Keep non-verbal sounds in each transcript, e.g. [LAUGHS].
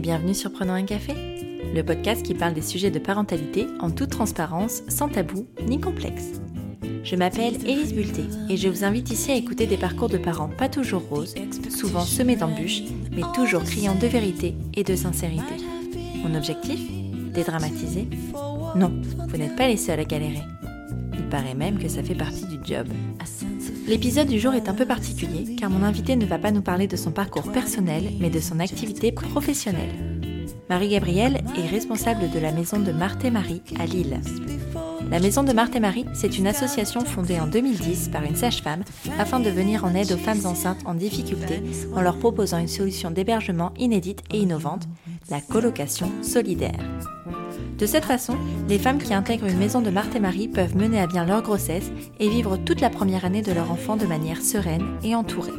bienvenue sur Prenons un café, le podcast qui parle des sujets de parentalité en toute transparence, sans tabou ni complexe. Je m'appelle Élise Bulté et je vous invite ici à écouter des parcours de parents pas toujours roses, souvent semés d'embûches, mais toujours criant de vérité et de sincérité. Mon objectif? Dédramatiser? Non, vous n'êtes pas les seuls à galérer. Il paraît même que ça fait partie du job. L'épisode du jour est un peu particulier car mon invité ne va pas nous parler de son parcours personnel mais de son activité professionnelle. Marie-Gabrielle est responsable de la maison de Marthe et Marie à Lille. La maison de Marthe et Marie, c'est une association fondée en 2010 par une sage-femme afin de venir en aide aux femmes enceintes en difficulté en leur proposant une solution d'hébergement inédite et innovante, la colocation solidaire. De cette façon, les femmes qui intègrent une maison de Marthe et Marie peuvent mener à bien leur grossesse et vivre toute la première année de leur enfant de manière sereine et entourée.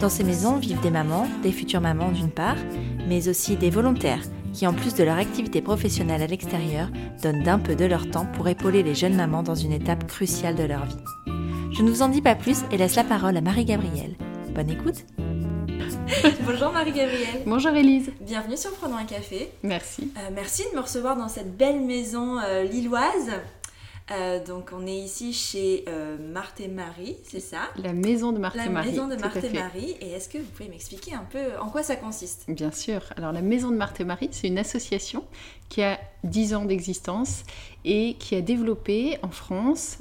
Dans ces maisons vivent des mamans, des futures mamans d'une part, mais aussi des volontaires qui, en plus de leur activité professionnelle à l'extérieur, donnent d'un peu de leur temps pour épauler les jeunes mamans dans une étape cruciale de leur vie. Je ne vous en dis pas plus et laisse la parole à Marie-Gabrielle. Bonne écoute [LAUGHS] Bonjour Marie-Gabrielle. Bonjour Elise. Bienvenue sur Prenons un café. Merci. Euh, merci de me recevoir dans cette belle maison euh, lilloise. Euh, donc on est ici chez Marthe et Marie, c'est ça? La maison de Marthe et Marie. La maison de Marthe et Marie. Et est-ce que vous pouvez m'expliquer un peu en quoi ça consiste? Bien sûr. Alors la maison de Marthe et Marie, c'est une association qui a 10 ans d'existence et qui a développé en France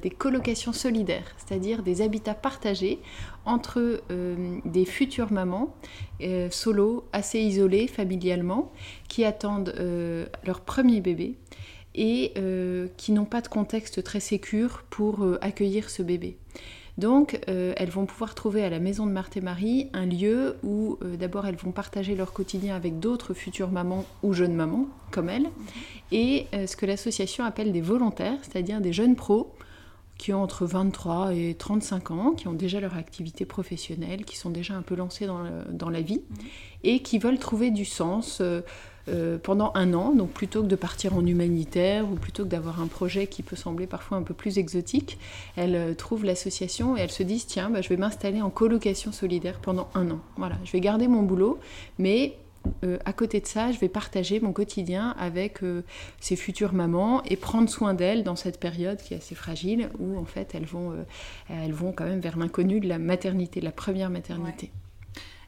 des colocations solidaires, c'est-à-dire des habitats partagés entre euh, des futures mamans euh, solo, assez isolées familialement, qui attendent euh, leur premier bébé et qui n'ont pas de contexte très sécur pour accueillir ce bébé. Donc, elles vont pouvoir trouver à la maison de Marthe et Marie un lieu où d'abord elles vont partager leur quotidien avec d'autres futures mamans ou jeunes mamans comme elles, et ce que l'association appelle des volontaires, c'est-à-dire des jeunes pros qui ont entre 23 et 35 ans, qui ont déjà leur activité professionnelle, qui sont déjà un peu lancés dans, la vie, mhm. et qui veulent trouver du sens euh, euh, pendant un an. Donc plutôt que de partir en humanitaire, ou plutôt que d'avoir un projet qui peut sembler parfois un peu plus exotique, elles euh, trouvent l'association et elles se disent, tiens, bah, je vais m'installer en colocation solidaire pendant un an. Voilà, je vais garder mon boulot, mais euh, à côté de ça, je vais partager mon quotidien avec euh, ces futures mamans et prendre soin d'elles dans cette période qui est assez fragile où en fait elles vont, euh, elles vont quand même vers l'inconnu de la maternité, de la première maternité.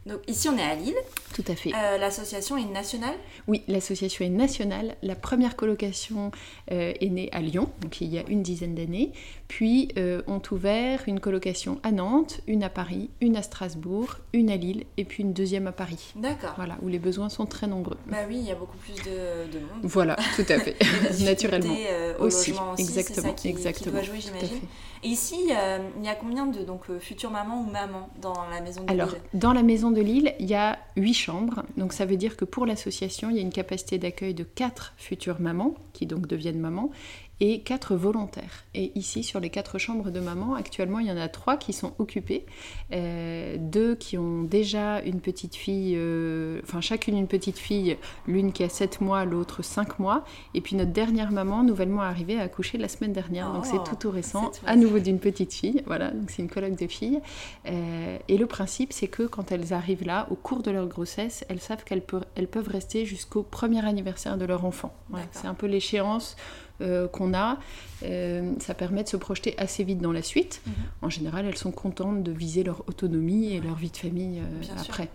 Donc ici on est à Lille. Tout à fait. Euh, l'association est nationale Oui, l'association est nationale. La première colocation euh, est née à Lyon, donc il y a une dizaine d'années. Puis euh, ont ouvert une colocation à Nantes, une à Paris, une à Strasbourg, une à Lille et puis une deuxième à Paris. D'accord. Voilà, où les besoins sont très nombreux. Bah oui, il y a beaucoup plus de, monde. Voilà, [LAUGHS] tout à fait. Naturellement. aussi, aussi, exactement, ça qui, exactement. doit jouer, j'imagine. Et ici, il y a combien de donc, futures mamans ou mamans dans la maison de Alors, dans la maison de Lille, il y a huit chambres. Donc ça veut dire que pour l'association, il y a une capacité d'accueil de quatre futures mamans, qui donc deviennent mamans, et quatre volontaires. Et ici, sur les quatre chambres de maman, actuellement, il y en a trois qui sont occupées. Euh, deux qui ont déjà une petite fille, euh, enfin chacune une petite fille, l'une qui a 7 mois, l'autre 5 mois. Et puis notre dernière maman, nouvellement arrivée, a accouché la semaine dernière. donc c'est oh, tout tout récent, à nouveau d'une petite fille. Voilà, donc c'est une colloque de filles. Euh, et le principe, c'est que quand elles arrivent là, au cours de leur grossesse, elles savent qu'elles peuvent, elles peuvent rester jusqu'au premier anniversaire de leur enfant. c'est un peu l'échéance euh, qu'on a, euh, ça permet de se projeter assez vite dans la suite. Mhm. En général, elles sont contentes de viser leur autonomie et leur vie de famille euh, après.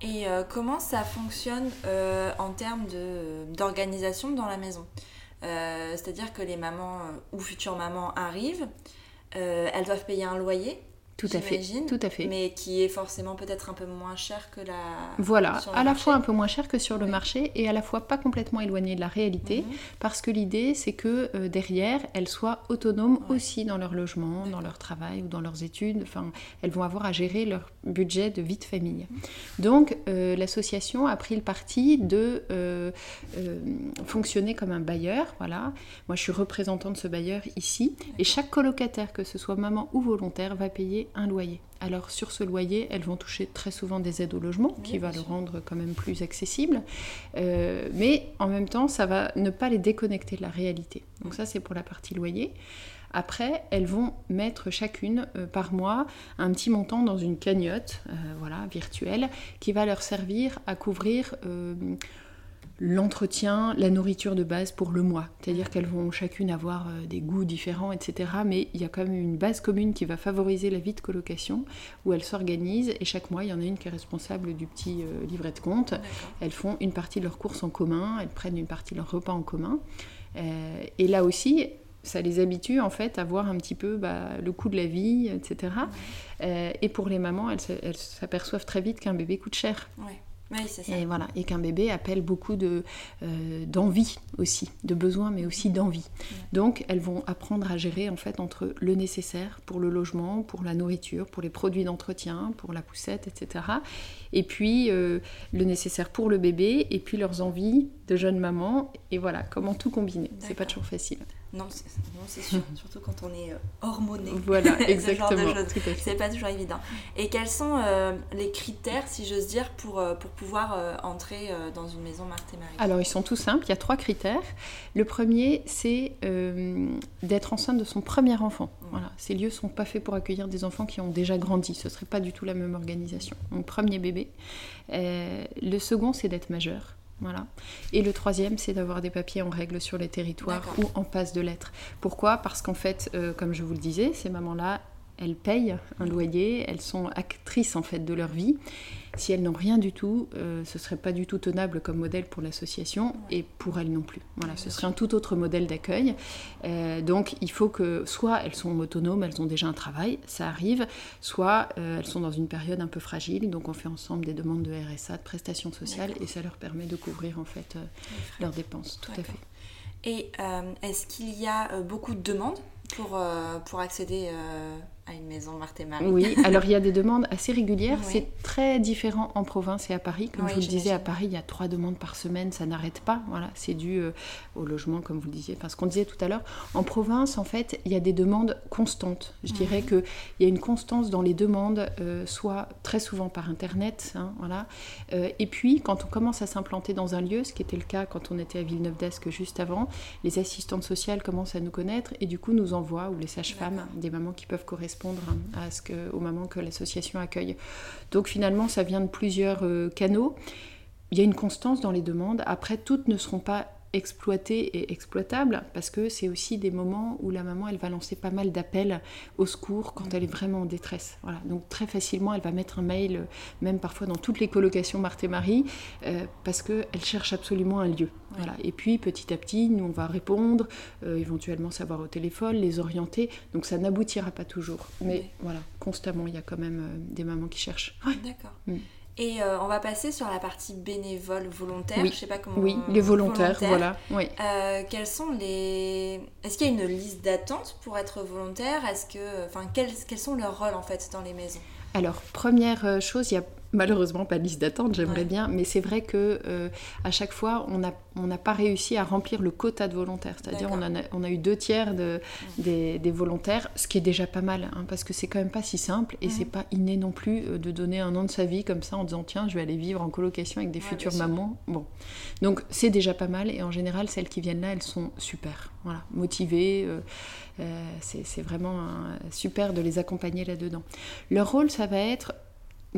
Et comment ça fonctionne en termes d'organisation dans la maison? C'est-à-dire que les mamans ou futures mamans arrivent, elles doivent payer un loyer? Tout à fait. Tout à fait. Mais qui est forcément peut-être un peu moins cher que la. Voilà, à la fois un peu moins cher que sur le marché et à la fois pas complètement éloigné de la réalité, mhm. parce que l'idée c'est que euh, derrière elles soient autonomes aussi dans leur logement, dans leur travail ou dans leurs études. Enfin, elles vont avoir à gérer leur budget de vie de famille. Mhm. Donc euh, l'association a pris le parti de euh, fonctionner comme un bailleur. Voilà, moi je suis représentant de ce bailleur ici et chaque colocataire, que ce soit maman ou volontaire, va payer un loyer. Alors sur ce loyer, elles vont toucher très souvent des aides au logement, qui va le rendre quand même plus accessible. Euh, mais en même temps, ça va ne pas les déconnecter de la réalité. Donc ça, c'est pour la partie loyer. Après, elles vont mettre chacune euh, par mois un petit montant dans une cagnotte, euh, voilà, virtuelle, qui va leur servir à couvrir l'entretien, la nourriture de base pour le mois. C'est-à-dire qu'elles vont chacune avoir euh, des goûts différents, etc. Mais il y a quand même une base commune qui va favoriser la vie de colocation, où elles s'organisent et chaque mois, il y en a une qui est responsable du petit euh, livret de compte. Elles font une partie de leurs courses en commun, elles prennent une partie de leurs repas en commun. Euh, et là aussi, ça les habitue en fait à voir un petit peu bah, le coût de la vie, etc. et pour les mamans, elles, s'aperçoivent très vite qu'un bébé coûte cher. Et voilà, et qu'un bébé appelle beaucoup de euh, d'envie aussi, de besoin, mais aussi d'envie. Donc, elles vont apprendre à gérer en fait entre le nécessaire pour le logement, pour la nourriture, pour les produits d'entretien, pour la poussette, etc. Et puis euh, le nécessaire pour le bébé, et puis leurs envies de jeune maman. Et voilà, comment tout combiner. C'est pas toujours facile. Non, c'est sûr, [LAUGHS] surtout quand on est euh, hormoné. Voilà, [LAUGHS] exactement. C'est pas toujours évident. Et quels sont euh, les critères, si j'ose dire, pour, euh, pour pouvoir entrer dans une maison Marthe et Marie? Alors, ils sont tout simples, il y a trois critères. Le premier, c'est d'être enceinte de son premier enfant. Mmh. Voilà, ces lieux sont pas faits pour accueillir des enfants qui ont déjà grandi, ce serait pas du tout la même organisation. Donc, premier bébé. le second, c'est d'être majeur. Voilà. Et le troisième, c'est d'avoir des papiers en règle sur les territoires ou en passe de lettres. Pourquoi? Parce qu'en fait, euh, comme je vous le disais, ces mamans-là, elles payent un loyer, elles sont actrices en fait de leur vie. Si elles n'ont rien du tout, euh, ce serait pas du tout tenable comme modèle pour l'association et pour elles non plus. Voilà, ce serait un tout autre modèle d'accueil. Euh, donc il faut que soit elles sont autonomes, elles ont déjà un travail, ça arrive, soit euh, elles sont dans une période un peu fragile, donc on fait ensemble des demandes de RSA, de prestations sociales et ça leur permet de couvrir en fait leurs dépenses. Tout à fait. Et est-ce qu'il y a beaucoup de demandes pour, pour accéder à une maison Marthe et Marie. Oui, [LAUGHS] alors il y a des demandes assez régulières. C'est très différent en province et à Paris. Comme je vous le disais, à Paris, il y a trois demandes par semaine, ça n'arrête pas. Voilà, c'est dû euh, au logement, comme vous le disiez. Enfin, ce qu'on disait tout à l'heure. En province, en fait, il y a des demandes constantes. Je dirais qu'il y a une constance dans les demandes, euh, soit très souvent par Internet. Hein, voilà. Euh, et puis, quand on commence à s'implanter dans un lieu, ce qui était le cas quand on était à Villeneuve d'Ascq juste avant, les assistantes sociales commencent à nous connaître et du coup nous envoient, ou les sages-femmes, des mamans qui peuvent correspondre à ce que, aux mamans que l'association accueille. Donc finalement, ça vient de plusieurs euh, canaux. Il y a une constance dans les demandes. Après, toutes ne seront pas exploité et exploitable parce que c'est aussi des moments où la maman elle va lancer pas mal d'appels au secours quand elle est vraiment en détresse. Voilà. Donc très facilement elle va mettre un mail euh, même parfois dans toutes les colocations Marthe et Marie euh, parce que elle cherche absolument un lieu. Voilà. Et puis petit à petit nous on va répondre euh, éventuellement savoir au téléphone les orienter. Donc ça n'aboutira pas toujours. Mais voilà constamment il y a quand même des mamans qui cherchent. D'accord. Mm. Et euh, on va passer sur la partie bénévole volontaire. Oui, je sais pas comment. Oui, les volontaires, voilà. Oui. Euh, quels sont les Est-ce qu'il y a une liste d'attente pour être volontaire? Est-ce que, enfin, quels, quels sont leurs rôles en fait dans les maisons? Alors, première euh, chose, il y a malheureusement pas de liste d'attente, j'aimerais bien, mais c'est vrai que euh, à chaque fois, on n'a on pas réussi à remplir le quota de volontaires. C'est-à-dire, on, a, on a eu deux tiers de, des, des, volontaires, ce qui est déjà pas mal, hein, parce que c'est quand même pas si simple et c'est pas inné non plus euh, de donner un an de sa vie comme ça en disant tiens, je vais aller vivre en colocation avec des futures mamans. Bon, donc c'est déjà pas mal et en général, celles qui viennent là, elles sont super, voilà, motivées. Euh, c'est vraiment super de les accompagner là-dedans. Leur rôle, ça va être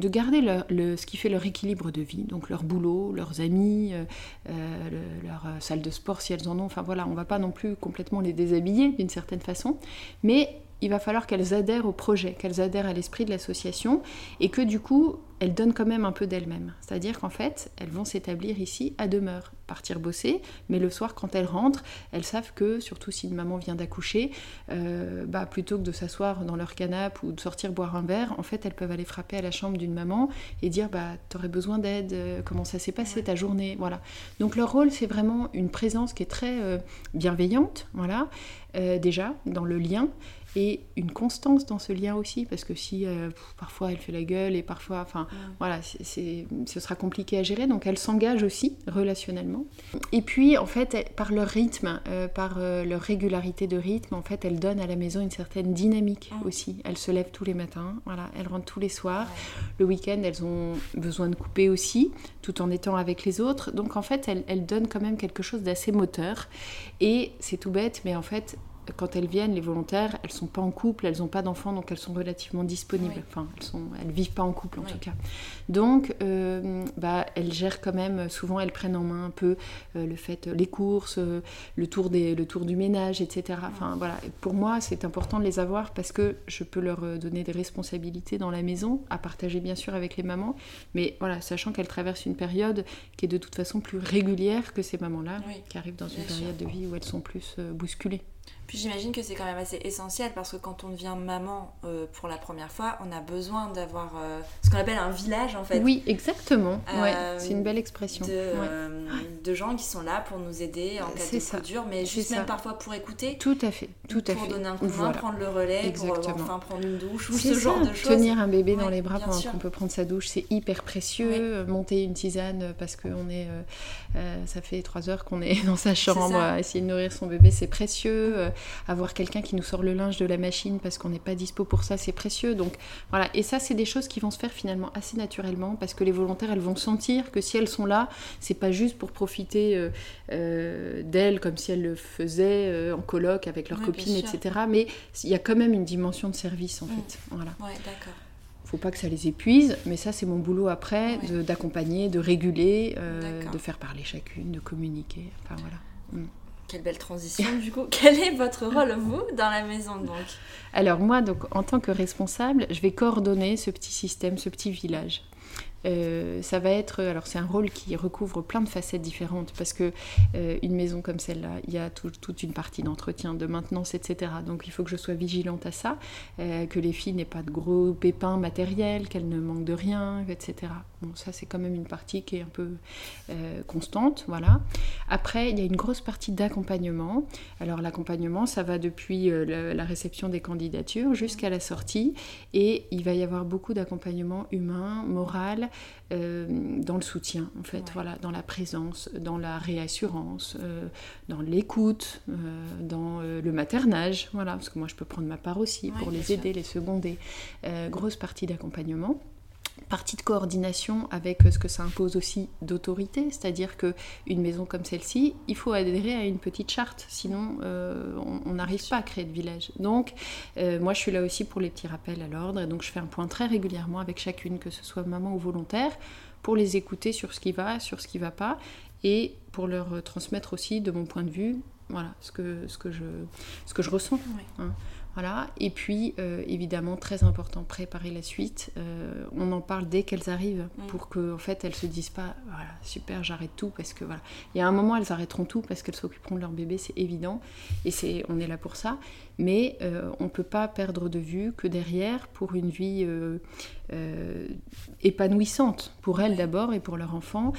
de garder ce qui fait leur équilibre de vie, donc leur boulot, leurs amis, euh, euh, leur euh, salle de sport si elles en ont. Enfin voilà, on va pas non plus complètement les déshabiller d'une certaine façon, mais il va falloir qu'elles adhèrent au projet, qu'elles adhèrent à l'esprit de l'association et que du coup, elles donnent quand même un peu d'elles-mêmes. C'est-à-dire qu'en fait, elles vont s'établir ici à demeure, partir bosser, mais le soir, quand elles rentrent, elles savent que, surtout si une maman vient d'accoucher, euh, bah, plutôt que de s'asseoir dans leur canapé ou de sortir boire un verre, en fait, elles peuvent aller frapper à la chambre d'une maman et dire bah, T'aurais besoin d'aide, euh, comment ça s'est passé ta journée Voilà. Donc leur rôle, c'est vraiment une présence qui est très euh, bienveillante, voilà, déjà, dans le lien et une constance dans ce lien aussi, parce que si euh, parfois elle fait la gueule et parfois, enfin voilà, c'est, ce sera compliqué à gérer, donc elle s'engage aussi relationnellement. Et puis en fait, par leur rythme, euh, par euh, leur régularité de rythme, en fait, elle donne à la maison une certaine dynamique aussi. Elles se lèvent tous les matins, voilà, elles rentrent tous les soirs. Le week-end, elles ont besoin de couper aussi, tout en étant avec les autres. Donc en fait, elles, elles donnent quand même quelque chose d'assez moteur. Et c'est tout bête, mais en fait, quand elles viennent, les volontaires, elles sont pas en couple, elles n'ont pas d'enfants, donc elles sont relativement disponibles. Enfin, elles sont, elles vivent pas en couple en tout cas. Donc, euh, bah, elles gèrent quand même. Souvent, elles prennent en main un peu euh, le fait, les courses, euh, le tour des, le tour du ménage, etc. Enfin voilà. Pour moi, c'est important de les avoir parce que je peux leur donner des responsabilités dans la maison, à partager bien sûr avec les mamans, mais voilà, sachant qu'elles traversent une période qui est de toute façon plus régulière que ces mamans-là, qui arrivent dans une période de vie où elles sont plus bousculées. Puis j'imagine que c'est quand même assez essentiel parce que quand on devient maman euh, pour la première fois, on a besoin d'avoir euh, ce qu'on appelle un village en fait. Oui, exactement. ouais, euh, c'est une belle expression. De, gens qui sont là pour nous aider en cas de coup dur, mais juste même parfois pour écouter. Tout à fait, tout à pour fait. donner un coup de main, prendre le relais, pour enfin prendre une douche ou ce genre de choses. Tenir un bébé dans les bras pendant qu'on peut prendre sa douche, c'est hyper précieux. Monter une tisane parce que on est, ça fait trois heures qu'on est [LAUGHS] dans sa chambre à essayer de nourrir son bébé, c'est précieux avoir quelqu'un qui nous sort le linge de la machine parce qu'on n'est pas dispo pour ça, c'est précieux. Donc voilà, et ça, c'est des choses qui vont se faire finalement assez naturellement parce que les volontaires, elles vont sentir que si elles sont là, c'est pas juste pour profiter euh, euh, d'elles comme si elles le faisaient euh, en colloque avec leurs copines, etc. Mais il y a quand même une dimension de service en mm. fait. Voilà. Ouais, d'accord faut pas que ça les épuise, mais ça c'est mon boulot après, d'accompagner, de, réguler, de faire parler chacune, de communiquer. Enfin voilà. Mm. Quelle belle transition du coup. [LAUGHS] Quel est votre rôle vous dans la maison donc Alors moi donc en tant que responsable, je vais coordonner ce petit système, ce petit village. Euh, ça va être, alors c'est un rôle qui recouvre plein de facettes différentes parce que euh, une maison comme celle-là, il y a toute une partie d'entretien, de maintenance, etc. Donc il faut que je sois vigilante à ça, euh, que les filles n'aient pas de gros pépins matériels, qu'elles ne manquent de rien, etc. Bon, ça c'est quand même une partie qui est un peu constante, voilà. Après, il y a une grosse partie d'accompagnement. Alors l'accompagnement, ça va depuis la réception des candidatures jusqu'à la sortie et il va y avoir beaucoup d'accompagnement humain, moral euh, dans le soutien, en fait, voilà, dans la présence, dans la réassurance, euh, dans l'écoute, euh, dans le maternage, voilà, parce que moi je peux prendre ma part aussi pour les aider, les seconder. grosse partie d'accompagnement partie de coordination avec ce que ça impose aussi d'autorité, c'est-à-dire que une maison comme celle-ci, il faut adhérer à une petite charte, sinon euh, on n'arrive pas à créer de village. Donc euh, moi je suis là aussi pour les petits rappels à l'ordre, et donc je fais un point très régulièrement avec chacune, que ce soit maman ou volontaire, pour les écouter sur ce qui va, sur ce qui va pas, et pour leur transmettre aussi de mon point de vue, voilà, ce que, ce que, je, ce que je ressens. Hein. Voilà. Et puis, euh, évidemment, très important, préparer la suite. Euh, on en parle dès qu'elles arrivent pour qu'en en fait, elles se disent pas, voilà, super, j'arrête tout parce que voilà. Il y a un moment, elles arrêteront tout parce qu'elles s'occuperont de leur bébé, c'est évident. Et c'est, on est là pour ça. Mais euh, on ne peut pas perdre de vue que derrière, pour une vie épanouissante, pour elles d'abord et pour leur enfant,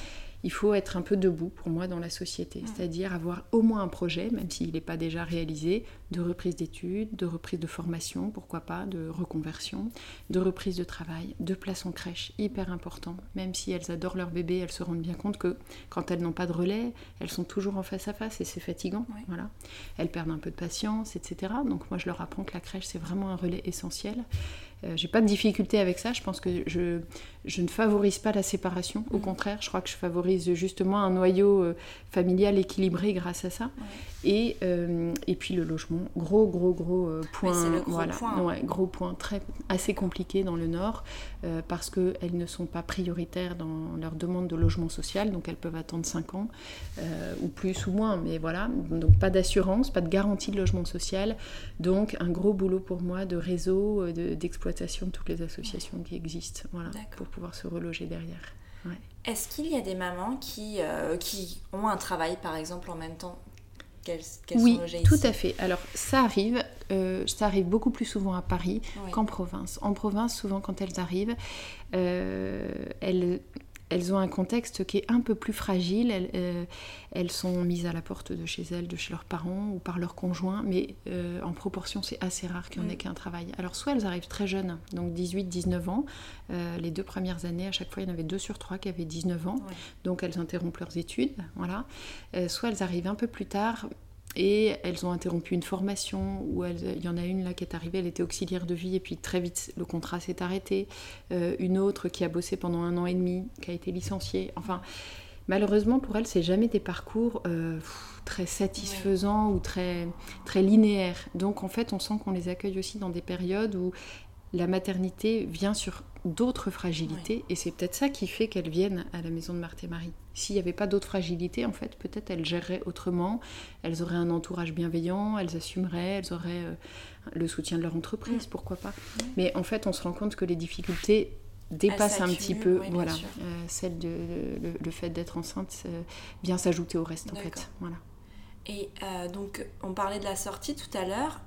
il faut être un peu debout pour moi dans la société, c'est-à-dire avoir au moins un projet, même s'il n'est pas déjà réalisé, de reprise d'études, de reprise de formation, pourquoi pas, de reconversion, de reprise de travail, de place en crèche, hyper important. Même si elles adorent leur bébé, elles se rendent bien compte que quand elles n'ont pas de relais, elles sont toujours en face à face et c'est fatigant. Voilà. Elles perdent un peu de patience, etc. Donc moi je leur apprends que la crèche c'est vraiment un relais essentiel. Euh, j'ai pas de difficulté avec ça. Je pense que je, je ne favorise pas la séparation. Au mm. contraire, je crois que je favorise justement un noyau euh, familial équilibré grâce à ça. Et, euh, et puis le logement, gros, gros, gros point. c'est le gros voilà. point. Ouais, gros point très, assez compliqué dans le Nord parce qu'elles ne sont pas prioritaires dans leur demande de logement social. Donc elles peuvent attendre 5 ans ou plus ou moins. Mais voilà, donc pas d'assurance, pas de garantie de logement social. Donc un gros boulot pour moi de réseau, d'exploitation de toutes les associations qui existent, voilà, pour pouvoir se reloger derrière. Est-ce qu'il y a des mamans qui, euh, qui ont un travail, par exemple, en même temps qu'elles oui, sont logées tout à fait. Alors, ça arrive, euh, ça arrive beaucoup plus souvent à Paris qu'en province. En province, souvent, quand elles arrivent, euh, elles elles ont un contexte qui est un peu plus fragile. Elles, euh, elles, sont mises à la porte de chez elles, de chez leurs parents ou par leurs conjoints, mais euh, en proportion, c'est assez rare qu'il y en ait qu'un travail. Alors, soit elles arrivent très jeunes, donc 18-19 ans. Euh, les deux premières années, à chaque fois, il y en avait deux sur trois qui avaient 19 ans, donc elles interrompent leurs études. Voilà. soit elles arrivent un peu plus tard, et elles ont interrompu une formation, où il y en a une là qui est arrivée, elle était auxiliaire de vie, et puis très vite le contrat s'est arrêté. Euh, une autre qui a bossé pendant un an et demi, qui a été licenciée. Enfin, malheureusement pour elles, c'est jamais des parcours euh, très satisfaisants ou très, très linéaires. Donc en fait, on sent qu'on les accueille aussi dans des périodes où la maternité vient sur d'autres fragilités et c'est peut-être ça qui fait qu'elles viennent à la maison de Marthe et Marie. S'il n'y avait pas d'autres fragilités, en fait, peut-être elles géreraient autrement, elles auraient un entourage bienveillant, elles assumeraient, elles auraient euh, le soutien de leur entreprise, pourquoi pas. Mais en fait, on se rend compte que les difficultés dépassent un petit peu voilà, euh, celle de le, fait d'être enceinte euh, vient s'ajouter au reste en fait. Voilà. Et donc, on parlait de la sortie tout à l'heure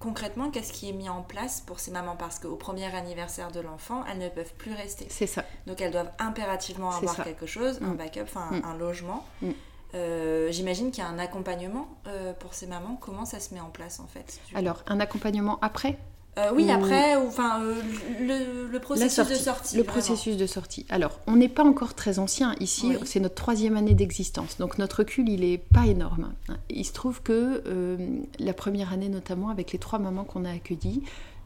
concrètement, qu'est-ce qui est mis en place pour ces mamans? Parce qu'au premier anniversaire de l'enfant, elles ne peuvent plus rester. C'est ça. Donc elles doivent impérativement avoir quelque chose, un mm. backup, enfin mm. un logement. Mm. Euh, j'imagine qu'il y a un accompagnement euh, pour ces mamans. Comment ça se met en place en fait Alors, un accompagnement après? Euh, oui, après, enfin, euh, le, processus de sortie. Le processus de sortie. Alors, on n'est pas encore très ancien ici, c'est notre troisième année d'existence, donc notre recul, il n'est pas énorme. Il se trouve que euh, la première année, notamment, avec les trois mamans qu'on a accueillies,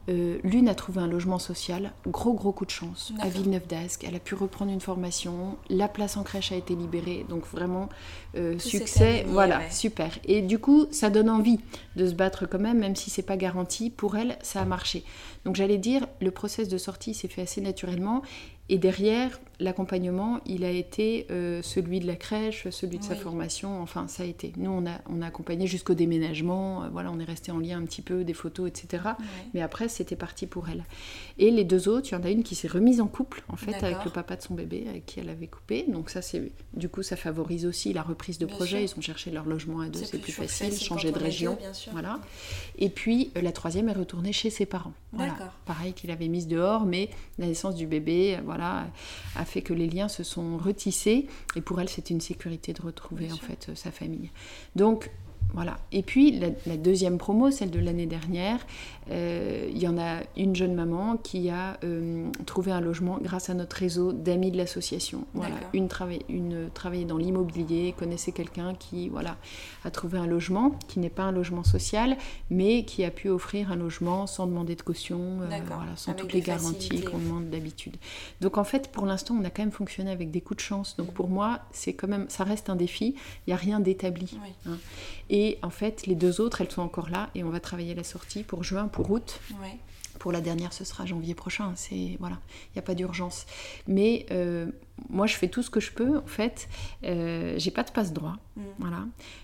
euh, l'une a trouvé un logement social, gros gros coup de chance, à Villeneuve d'Ascq. Elle a pu reprendre une formation, la place en crèche a été libérée, donc vraiment euh, succès, voilà, super. Et du coup, ça donne envie de se battre quand même, même si c'est pas garanti. Pour elle, ça a marché. Donc j'allais dire, le process de sortie s'est fait assez naturellement. Et derrière, l'accompagnement, il a été euh, celui de la crèche, celui de sa formation, enfin ça a été. Nous, on a, on a accompagné jusqu'au déménagement, euh, voilà, on est resté en lien un petit peu, des photos, etc. Mais après, c'était parti pour elle. Et les deux autres, il y en a une qui s'est remise en couple, en fait, avec le papa de son bébé, avec qui elle avait coupé. Donc ça, c'est du coup, ça favorise aussi la reprise de projet. Ils ont cherché leur logement à deux, c'est plus, facile, changer de région. voilà. Et puis, euh, la troisième est retournée chez ses parents. Voilà. Pareil qu'il avait mise dehors, mais la naissance du bébé, voilà, a fait que les liens se sont retissés et pour elle c'était une sécurité de retrouver en fait sa famille. Donc voilà. Et puis la, deuxième promo, celle de l'année dernière, euh, il y en a une jeune maman qui a euh, trouvé un logement grâce à notre réseau d'amis de l'association. Voilà. Une, une travaillait dans l'immobilier, connaissait quelqu'un qui voilà, a trouvé un logement, qui n'est pas un logement social, mais qui a pu offrir un logement sans demander de caution, euh, voilà, sans toutes les garanties qu'on demande d'habitude. Donc en fait, pour l'instant, on a quand même fonctionné avec des coups de chance. Donc pour moi, c'est quand même, ça reste un défi. Il n'y a rien d'établi. Hein. Et en fait, les deux autres, elles sont encore là et on va travailler la sortie pour juin, pour août. Pour la dernière, ce sera janvier prochain. C'est voilà, il n'y a pas d'urgence. Mais euh, moi, je fais tout ce que je peux. En fait, euh, j'ai pas de passe droit. Mm. Voilà.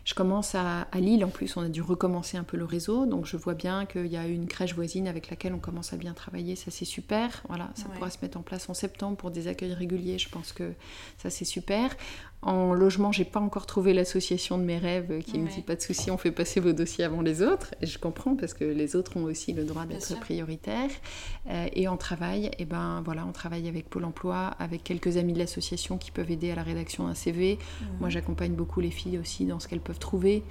Je commence à, Lille. En plus, on a dû recommencer un peu le réseau. Donc, je vois bien qu'il y a une crèche voisine avec laquelle on commence à bien travailler. Ça, c'est super. Voilà, ça pourra se mettre en place en septembre pour des accueils réguliers. Je pense que ça, c'est super. En logement, j'ai pas encore trouvé l'association de mes rêves qui me dit pas de souci, on fait passer vos dossiers avant les autres. Et je comprends parce que les autres ont aussi le droit d'être prioritaires. Euh, et en travail, et eh ben voilà, on travaille avec Pôle Emploi, avec quelques amis de l'association qui peuvent aider à la rédaction d'un CV. Moi, j'accompagne beaucoup les filles aussi dans ce qu'elles peuvent trouver.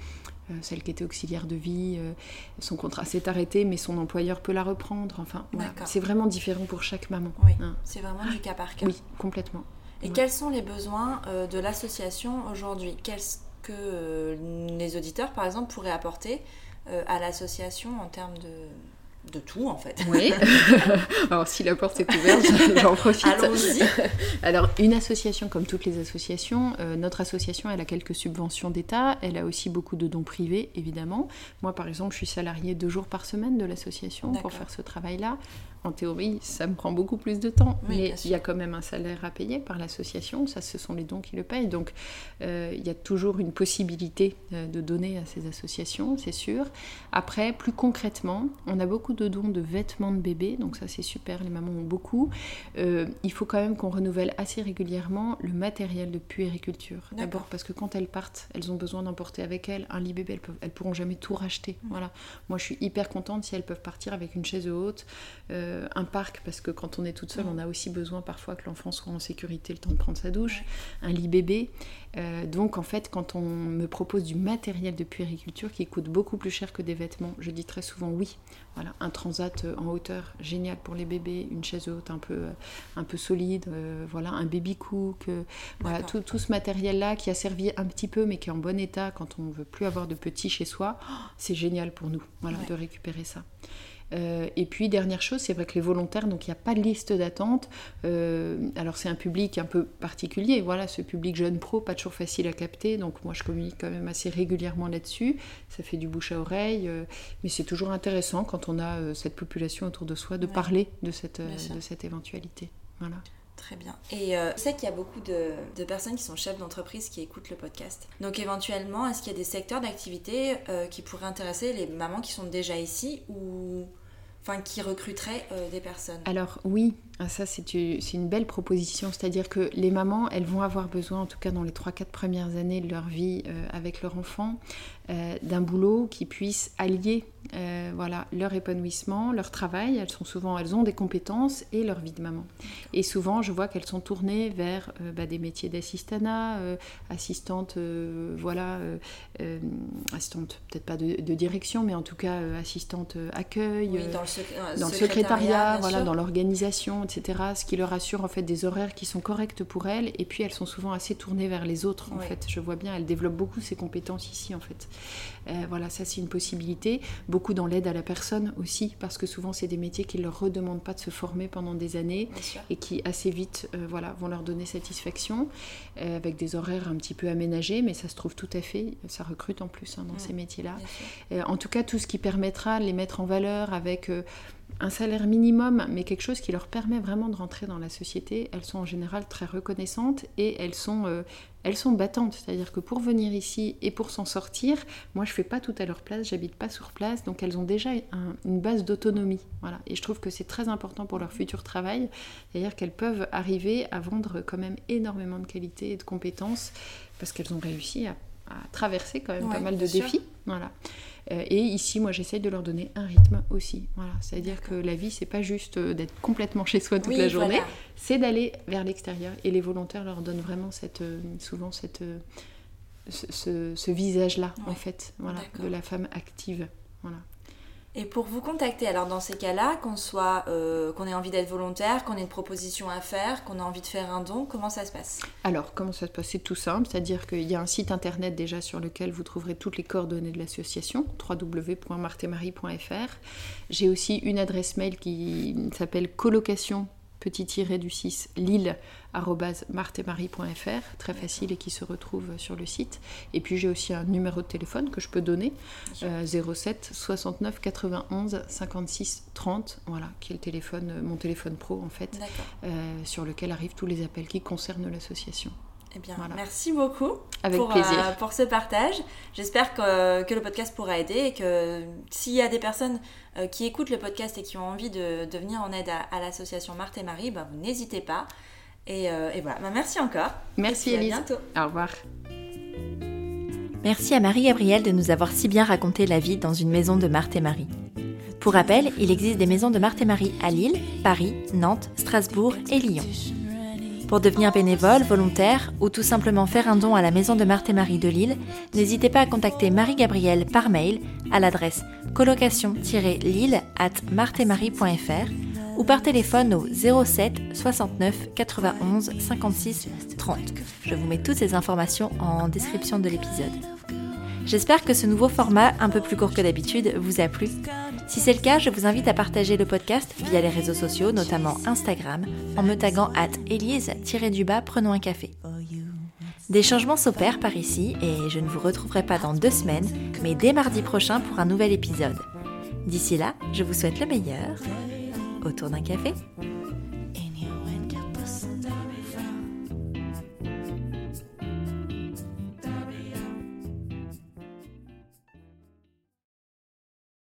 Euh, celle qui était auxiliaire de vie, euh, son contrat s'est arrêté, mais son employeur peut la reprendre. Enfin, c'est vraiment différent pour chaque maman. Oui, hein. c'est vraiment du cas par cas. Oui, complètement. Et quels sont les besoins euh, de l'association aujourd'hui? Qu'est-ce que euh, les auditeurs, par exemple, pourraient apporter euh, à l'association en termes de, de tout en fait. Oui. [LAUGHS] Alors si la porte est ouverte, j'en profite. Allons-y. Alors une association comme toutes les associations, notre association elle a quelques subventions d'État, elle a aussi beaucoup de dons privés évidemment. Moi par exemple je suis salariée deux jours par semaine de l'association pour faire ce travail-là en théorie, ça me prend beaucoup plus de temps, mais il y a quand même un salaire à payer par l'association, ça ce sont les dons qui le payent, donc euh, il y a toujours une possibilité euh, de donner à ces associations, c'est sûr. Après, plus concrètement, on a beaucoup de dons de vêtements de bébé, donc ça c'est super, les mamans ont beaucoup. Euh, il faut quand même qu'on renouvelle assez régulièrement le matériel de puériculture. D'abord parce que quand elles partent, elles ont besoin d'emporter avec elles un lit bébé, elles, peuvent, elles pourront jamais tout racheter. Voilà. Moi je suis hyper contente si elles peuvent partir avec une chaise haute euh, un parc, parce que quand on est toute seule, on a aussi besoin parfois que l'enfant soit en sécurité, le temps de prendre sa douche, un lit bébé. Euh, donc en fait, quand on me propose du matériel de puériculture qui coûte beaucoup plus cher que des vêtements, je dis très souvent oui. Voilà, un transat en hauteur, génial pour les bébés, une chaise haute un peu, un peu solide, voilà, un baby cook, voilà, tout, tout, ce matériel-là qui a servi un petit peu mais qui est en bon état quand on ne veut plus avoir de petits chez soi, c'est génial pour nous voilà, de récupérer ça. Euh, et puis, dernière chose, c'est vrai que les volontaires, donc il n'y a pas de liste d'attente. Euh, alors, c'est un public un peu particulier. Voilà, ce public jeune pro, pas toujours facile à capter. Donc, moi, je communique quand même assez régulièrement là-dessus. Ça fait du bouche à oreille. Euh, mais c'est toujours intéressant quand on a cette population autour de soi de parler de cette, de cette éventualité. Voilà. Très bien. Et je sais qu'il y a beaucoup de, de, personnes qui sont chefs d'entreprise qui écoutent le podcast. Donc éventuellement, est-ce qu'il y a des secteurs d'activité qui pourraient intéresser les mamans qui sont déjà ici ou enfin qui recruterait euh, des personnes. Alors oui, ah, ça c'est une belle proposition, c'est-à-dire que les mamans, elles vont avoir besoin, en tout cas dans les 3-4 premières années de leur vie euh, avec leur enfant, euh, d'un boulot qui puisse allier voilà, leur épanouissement, leur travail. Elles, sont souvent, elles ont des compétences et leur vie de maman. Et souvent, je vois qu'elles sont tournées vers bah, des métiers d'assistanat, assistante, voilà, assistante peut-être pas de, direction, mais en tout cas assistante accueil. dans le euh, dans le secrétariat, voilà, dans l'organisation, etc. Ce qui leur assure en fait des horaires qui sont corrects pour elles. Et puis elles sont souvent assez tournées vers les autres. En fait, je vois bien, elles développent beaucoup ces compétences ici en fait. Euh, voilà, ça c'est une possibilité. Beaucoup dans l'aide à la personne aussi, parce que souvent c'est des métiers qui ne leur redemandent pas de se former pendant des années et qui assez vite, euh, voilà, vont leur donner satisfaction avec des horaires un petit peu aménagés, mais ça se trouve tout à fait. Ça recrute en plus hein, dans ces métiers-là. en tout cas, tout ce qui permettra de les mettre en valeur avec un salaire minimum, mais quelque chose qui leur permet vraiment de rentrer dans la société, elles sont en général très reconnaissantes et elles sont, euh, elles sont battantes. C'est-à-dire que pour venir ici et pour s'en sortir, moi je fais pas tout à leur place, j'habite pas sur place, donc elles ont déjà une base d'autonomie. Voilà. Et je trouve que c'est très important pour leur futur travail, c'est-à-dire qu'elles peuvent arriver à vendre quand même énormément de qualité et de compétences parce qu'elles ont réussi à, traverser quand même pas mal de défis. Voilà. Euh, et ici, moi, j'essaye de leur donner un rythme aussi. Voilà, c'est-à-dire que la vie, c'est pas juste euh, d'être complètement chez soi toute la journée, c'est d'aller vers l'extérieur. Et les volontaires leur donnent vraiment cette, euh, souvent cette, ce, visage-là, en fait, voilà, de la femme active. Voilà. Et pour vous contacter, alors dans ces cas-là, qu'on soit, euh, qu'on ait envie d'être volontaire, qu'on ait une proposition à faire, qu'on a envie de faire un don, comment ça se passe? Alors, comment ça se passe? C'est tout simple, c'est-à-dire qu'il y a un site internet déjà sur lequel vous trouverez toutes les coordonnées de l'association, www.martemarie.fr. J'ai aussi une adresse mail qui s'appelle colocation petit tiré du 6 lille martemarie.fr, très facile et qui se retrouve sur le site. Et puis j'ai aussi un numéro de téléphone que je peux donner, 07 69 91 56 30, voilà, qui est le téléphone, mon téléphone pro en fait, euh, sur lequel arrivent tous les appels qui concernent l'association. Eh bien, merci beaucoup Avec pour, plaisir. Euh, pour ce partage. J'espère que, que, le podcast pourra aider et que s'il y a des personnes euh, qui écoutent le podcast et qui ont envie de, de venir en aide à, l'association Marthe et Marie, bah, vous n'hésitez pas. Et, euh, et voilà, bah, merci encore. Merci Elise. À bientôt. Au revoir. Merci à Marie-Gabrielle de nous avoir si bien raconté la vie dans une maison de Marthe et Marie. Pour rappel, il existe des maisons de Marthe et Marie à Lille, Paris, Nantes, Strasbourg et Lyon. Pour devenir bénévole, volontaire ou tout simplement faire un don à la Maison de Marthe et Marie de Lille, n'hésitez pas à contacter Marie-Gabrielle par mail à l'adresse colocation-lille at marthemarie.fr ou par téléphone au 07 69 91 56 30. Je vous mets toutes ces informations en description de l'épisode. J'espère que ce nouveau format, un peu plus court que d'habitude, vous a plu. Si c'est le cas, je vous invite à partager le podcast via les réseaux sociaux, notamment Instagram, en me taguant at Elise-du-bas prenons un café. Des changements s'opèrent par ici et je ne vous retrouverai pas dans deux semaines, mais dès mardi prochain pour un nouvel épisode. D'ici là, je vous souhaite le meilleur autour d'un café.